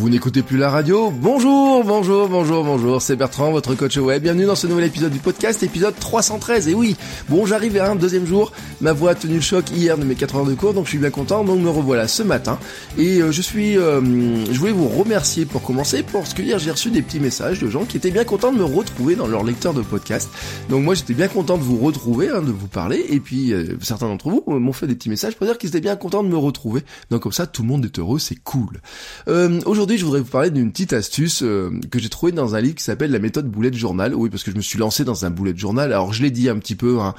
Vous n'écoutez plus la radio Bonjour, bonjour, bonjour, bonjour, c'est Bertrand, votre coach web. Bienvenue dans ce nouvel épisode du podcast, épisode 313. Et oui, bon, j'arrive à un deuxième jour. Ma voix a tenu le choc hier de mes 4 heures de cours, donc je suis bien content. Donc me revoilà ce matin. Et euh, je suis, euh, je voulais vous remercier pour commencer, parce que hier j'ai reçu des petits messages de gens qui étaient bien contents de me retrouver dans leur lecteur de podcast. Donc moi j'étais bien content de vous retrouver, hein, de vous parler. Et puis euh, certains d'entre vous m'ont fait des petits messages pour dire qu'ils étaient bien contents de me retrouver. Donc comme ça, tout le monde est heureux, c'est cool. Aujourd'hui Aujourd'hui, je voudrais vous parler d'une petite astuce euh, que j'ai trouvée dans un livre qui s'appelle la méthode bullet journal. Oui, parce que je me suis lancé dans un bullet journal. Alors, je l'ai dit un petit peu hein,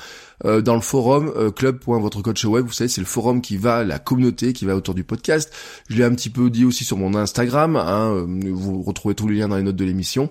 euh, dans le forum euh, club.votrecoachweb. Vous savez, c'est le forum qui va, la communauté qui va autour du podcast. Je l'ai un petit peu dit aussi sur mon Instagram. Hein, vous retrouvez tous les liens dans les notes de l'émission.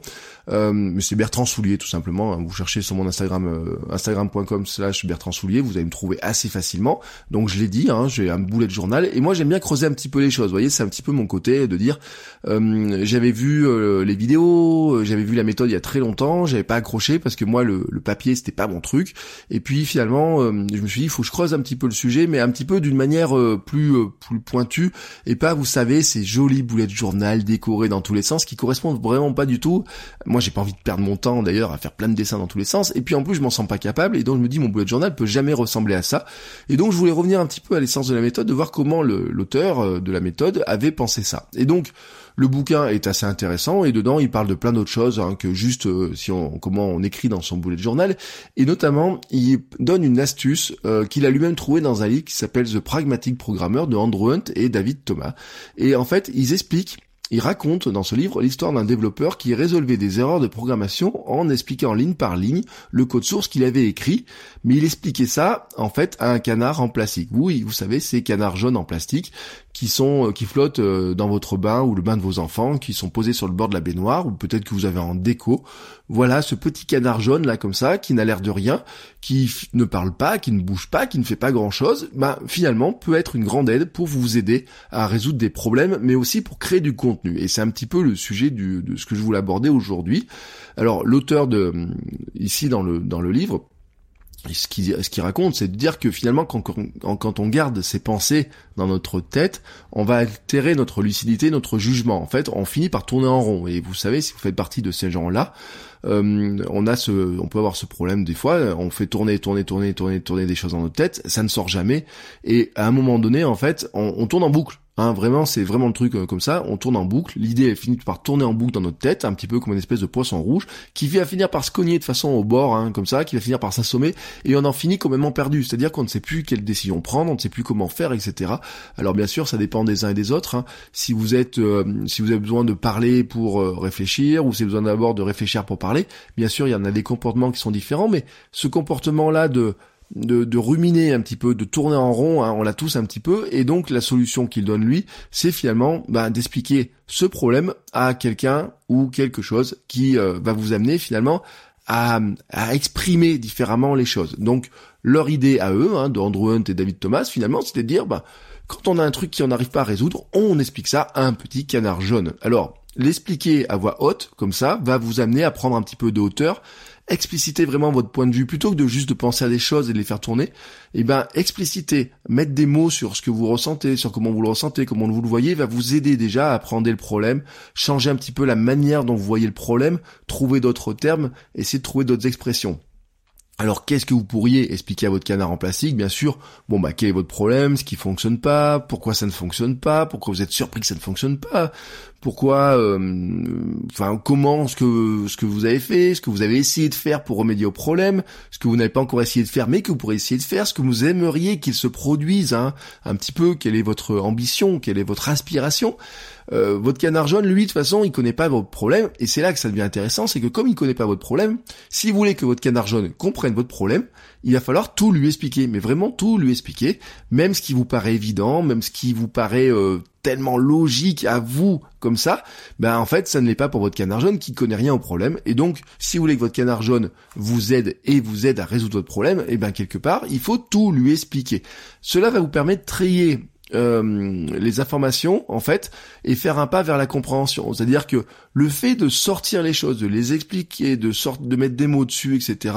mais c'est Bertrand Soulier tout simplement. Hein. Vous cherchez sur mon Instagram, instagram.com slash Bertrand Soulier, vous allez me trouver assez facilement. Donc je l'ai dit, hein, j'ai un bullet journal. Et moi j'aime bien creuser un petit peu les choses. Vous voyez, c'est un petit peu mon côté de dire euh, j'avais vu euh, les vidéos, euh, j'avais vu la méthode il y a très longtemps, j'avais pas accroché parce que moi le, le papier c'était pas mon truc. Et puis je me suis dit il faut que je creuse un petit peu le sujet, mais un petit peu d'une manière plus plus pointue et pas vous savez ces jolies boulettes journal décorées dans tous les sens qui correspondent vraiment pas du tout. Moi j'ai pas envie de perdre mon temps d'ailleurs à faire plein de dessins dans tous les sens. Et puis en plus je m'en sens pas capable et donc je me dis mon boulet de journal peut jamais ressembler à ça. Et donc je voulais revenir un petit peu à l'essence de la méthode, de voir comment l'auteur de la méthode avait pensé ça. Et donc le bouquin est assez intéressant et dedans il parle de plein d'autres choses hein, que juste euh, si on comment on écrit dans son bullet journal. Et notamment il donne une astuce euh, qu'il a lui-même trouvé dans un livre qui s'appelle The Pragmatic Programmer de Andrew Hunt et David Thomas. Et en fait ils expliquent il raconte dans ce livre l'histoire d'un développeur qui résolvait des erreurs de programmation en expliquant ligne par ligne le code source qu'il avait écrit, mais il expliquait ça en fait à un canard en plastique. Oui, vous savez, ces canards jaunes en plastique qui euh, qui flottent euh, dans votre bain ou le bain de vos enfants, qui sont posés sur le bord de la baignoire ou peut-être que vous avez en déco. Voilà, ce petit canard jaune là comme ça qui n'a l'air de rien, qui ne parle pas, qui ne bouge pas, qui ne fait pas grand-chose, bah finalement peut être une grande aide pour vous aider à résoudre des problèmes mais aussi pour créer du contenu et c'est un petit peu le sujet de ce que je voulais aborder aujourd'hui. Alors l'auteur de ici dans le dans le livre ce qu'il ce qui raconte, c'est de dire que finalement, quand, on garde ces pensées dans notre tête, on va altérer notre lucidité, notre jugement. En fait, on finit par tourner en rond. Et vous savez, si vous faites partie de ces gens-là, euh, on a on peut avoir ce problème des fois. On fait tourner, tourner, tourner, tourner, tourner des choses dans notre tête, ça ne sort jamais. Et à un moment donné, en fait, on tourne en boucle. Hein, vraiment, c'est vraiment le truc euh, comme ça. On tourne en boucle. L'idée finit par tourner en boucle dans notre tête, un petit peu comme une espèce de poisson rouge, qui va finir par se cogner de façon au bord, hein, comme ça, qui va finir par s'assommer, et on en finit complètement perdu. C'est-à-dire qu'on ne sait plus quelle décision prendre, on ne sait plus comment faire, etc. Alors bien sûr, ça dépend des uns et des autres. Hein. Si vous êtes, euh, si vous avez besoin de parler pour euh, réfléchir, ou si vous avez besoin d'abord de réfléchir pour parler, bien sûr, il y en a des comportements qui sont différents, mais ce comportement-là de de, ruminer un petit peu, de tourner en rond, hein, on l'a tous un petit peu, et donc la solution qu'il donne lui, c'est finalement bah, d'expliquer ce problème à quelqu'un ou quelque chose qui euh, va vous amener finalement à, exprimer différemment les choses. Donc leur idée à eux, hein, de Andrew Hunt et David Thomas, finalement, c'était de dire, bah, quand on a un truc qui on n'arrive pas à résoudre, on explique ça à un petit canard jaune. Alors, l'expliquer à voix haute, comme ça, va vous amener à prendre un petit peu de hauteur expliciter vraiment votre point de vue plutôt que de juste de penser à des choses et de les faire tourner, et eh ben expliciter, mettre des mots sur ce que vous ressentez, sur comment vous le ressentez, comment vous le voyez, va vous aider déjà à appréhender le problème, changer un petit peu la manière dont vous voyez le problème, trouver d'autres termes, essayer de trouver d'autres expressions. Alors qu'est-ce que vous pourriez expliquer à votre canard en plastique? Bien sûr, bon bah quel est votre problème, ce qui fonctionne pas, pourquoi ça ne fonctionne pas, pourquoi vous êtes surpris que ça ne fonctionne pas, pourquoi, euh, enfin comment ce que ce que vous avez fait, ce que vous avez essayé de faire pour remédier au problème, ce que vous n'avez pas encore essayé de faire mais que vous pourrez essayer de faire, ce que vous aimeriez qu'il se produise, hein, un petit peu, quelle est votre ambition, quelle est votre aspiration. Euh, votre canard jaune, lui, de toute façon, il connaît pas votre problème, et c'est là que ça devient intéressant, c'est que comme il connaît pas votre problème, si vous voulez que votre canard jaune comprenne votre problème, il va falloir tout lui expliquer, mais vraiment tout lui expliquer, même ce qui vous paraît évident, même ce qui vous paraît euh, tellement logique à vous comme ça, ben en fait ça ne l'est pas pour votre canard jaune qui connaît rien au problème. Et donc si vous voulez que votre canard jaune vous aide et vous aide à résoudre votre problème, et eh ben quelque part il faut tout lui expliquer. Cela va vous permettre de trier euh, les informations en fait et faire un pas vers la compréhension. C'est-à-dire que le fait de sortir les choses, de les expliquer, de sorte, de mettre des mots dessus, etc.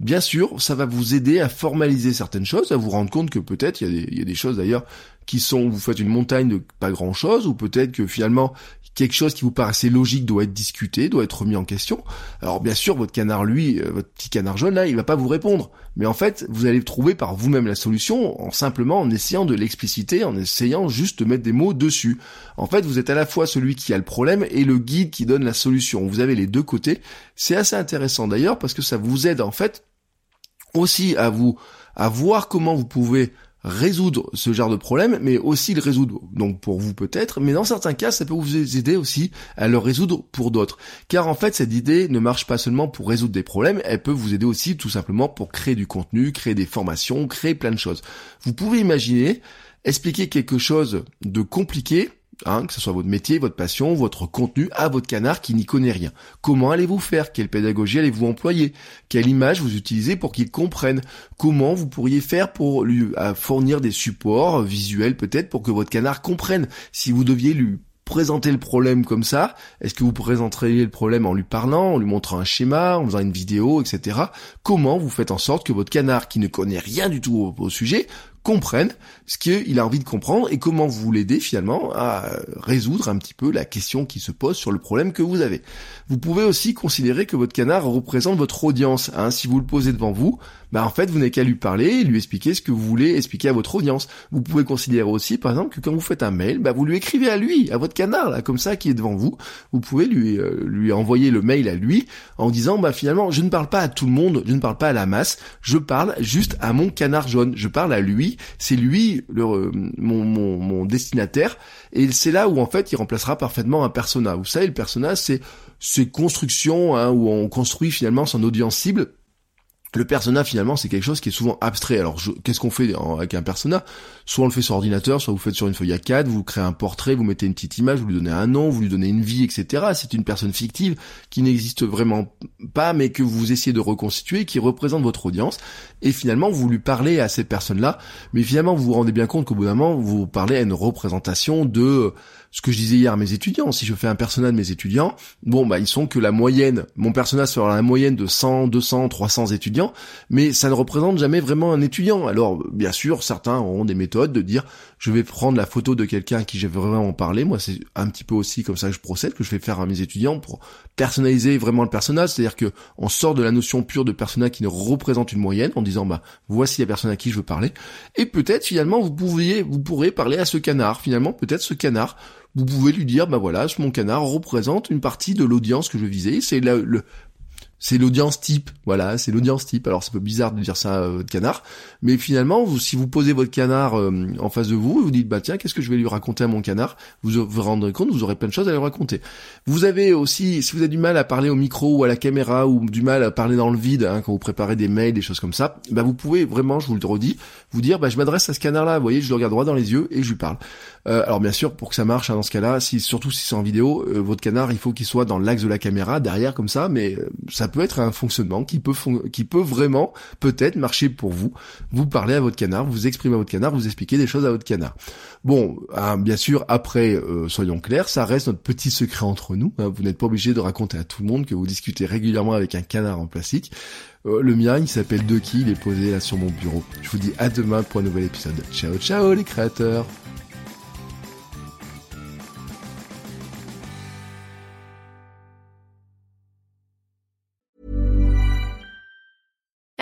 Bien sûr, ça va vous aider à formaliser certaines choses, à vous rendre compte que peut-être il y, y a des choses d'ailleurs qui sont, vous faites une montagne de pas grand chose, ou peut-être que finalement quelque chose qui vous paraissait logique doit être discuté, doit être remis en question. Alors bien sûr, votre canard, lui, euh, votre petit canard jaune, là, il va pas vous répondre. Mais en fait, vous allez trouver par vous-même la solution en simplement en essayant de l'expliciter, en essayant juste de mettre des mots dessus. En fait, vous êtes à la fois celui qui a le problème et le guide qui donne la solution. Vous avez les deux côtés. C'est assez intéressant d'ailleurs parce que ça vous aide en fait aussi à vous à voir comment vous pouvez résoudre ce genre de problème, mais aussi le résoudre, donc pour vous peut-être, mais dans certains cas, ça peut vous aider aussi à le résoudre pour d'autres. Car en fait, cette idée ne marche pas seulement pour résoudre des problèmes, elle peut vous aider aussi tout simplement pour créer du contenu, créer des formations, créer plein de choses. Vous pouvez imaginer expliquer quelque chose de compliqué Hein, que ce soit votre métier, votre passion, votre contenu, à votre canard qui n'y connaît rien. Comment allez-vous faire? Quelle pédagogie allez-vous employer? Quelle image vous utilisez pour qu'il comprenne Comment vous pourriez faire pour lui fournir des supports visuels peut-être pour que votre canard comprenne? Si vous deviez lui présenter le problème comme ça Est-ce que vous présenteriez le problème en lui parlant, en lui montrant un schéma, en faisant une vidéo, etc. Comment vous faites en sorte que votre canard, qui ne connaît rien du tout au sujet, comprenne ce qu'il a envie de comprendre et comment vous l'aider finalement à résoudre un petit peu la question qui se pose sur le problème que vous avez. Vous pouvez aussi considérer que votre canard représente votre audience. Hein. Si vous le posez devant vous, bah en fait vous n'avez qu'à lui parler lui expliquer ce que vous voulez expliquer à votre audience. Vous pouvez considérer aussi par exemple que quand vous faites un mail, bah vous lui écrivez à lui, à votre canard là, comme ça qui est devant vous. Vous pouvez lui euh, lui envoyer le mail à lui en disant bah finalement je ne parle pas à tout le monde, je ne parle pas à la masse, je parle juste à mon canard jaune, je parle à lui, c'est lui le, euh, mon, mon, mon destinataire et c'est là où en fait il remplacera parfaitement un persona. Vous savez le persona c'est ces constructions hein, où on construit finalement son audience cible le persona finalement c'est quelque chose qui est souvent abstrait. Alors qu'est-ce qu'on fait avec un persona? Soit on le fait sur ordinateur, soit vous faites sur une feuille A4, vous créez un portrait, vous mettez une petite image, vous lui donnez un nom, vous lui donnez une vie, etc. C'est une personne fictive qui n'existe vraiment pas, mais que vous essayez de reconstituer, qui représente votre audience. Et finalement vous lui parlez à cette personne-là, mais finalement vous vous rendez bien compte qu'au bout d'un moment vous parlez à une représentation de ce que je disais hier à mes étudiants, si je fais un personnage de mes étudiants, bon bah ils sont que la moyenne, mon personnage sera la moyenne de 100, 200, 300 étudiants, mais ça ne représente jamais vraiment un étudiant. Alors bien sûr, certains auront des méthodes de dire je vais prendre la photo de quelqu'un à qui j'ai vraiment parlé, moi c'est un petit peu aussi comme ça que je procède, que je fais faire à mes étudiants pour personnaliser vraiment le personnage, c'est-à-dire que on sort de la notion pure de personnage qui ne représente une moyenne en disant bah voici la personne à qui je veux parler, et peut-être finalement vous pouviez, vous pourrez parler à ce canard, finalement peut-être ce canard vous pouvez lui dire, bah voilà, mon canard représente une partie de l'audience que je visais, c'est le, c'est l'audience type, voilà, c'est l'audience type. Alors c'est un peu bizarre de dire ça à votre canard, mais finalement, vous, si vous posez votre canard euh, en face de vous, vous dites bah tiens, qu'est-ce que je vais lui raconter à mon canard? Vous vous rendrez compte, vous aurez plein de choses à lui raconter. Vous avez aussi, si vous avez du mal à parler au micro ou à la caméra ou du mal à parler dans le vide hein, quand vous préparez des mails, des choses comme ça, bah vous pouvez vraiment, je vous le redis, vous dire bah je m'adresse à ce canard-là, vous voyez, je le regarde droit dans les yeux et je lui parle. Euh, alors bien sûr, pour que ça marche hein, dans ce cas-là, si surtout si c'est en vidéo, euh, votre canard, il faut qu'il soit dans l'axe de la caméra, derrière comme ça, mais ça peut être un fonctionnement qui peut qui peut vraiment peut-être marcher pour vous. Vous parlez à votre canard, vous exprimez à votre canard, vous expliquez des choses à votre canard. Bon, hein, bien sûr, après, euh, soyons clairs, ça reste notre petit secret entre nous. Hein. vous n'êtes pas obligé de raconter à tout le monde que vous discutez régulièrement avec un canard en plastique. Euh, le mien, il s'appelle Ducky, il est posé là sur mon bureau. Je vous dis à demain pour un nouvel épisode. Ciao, ciao les créateurs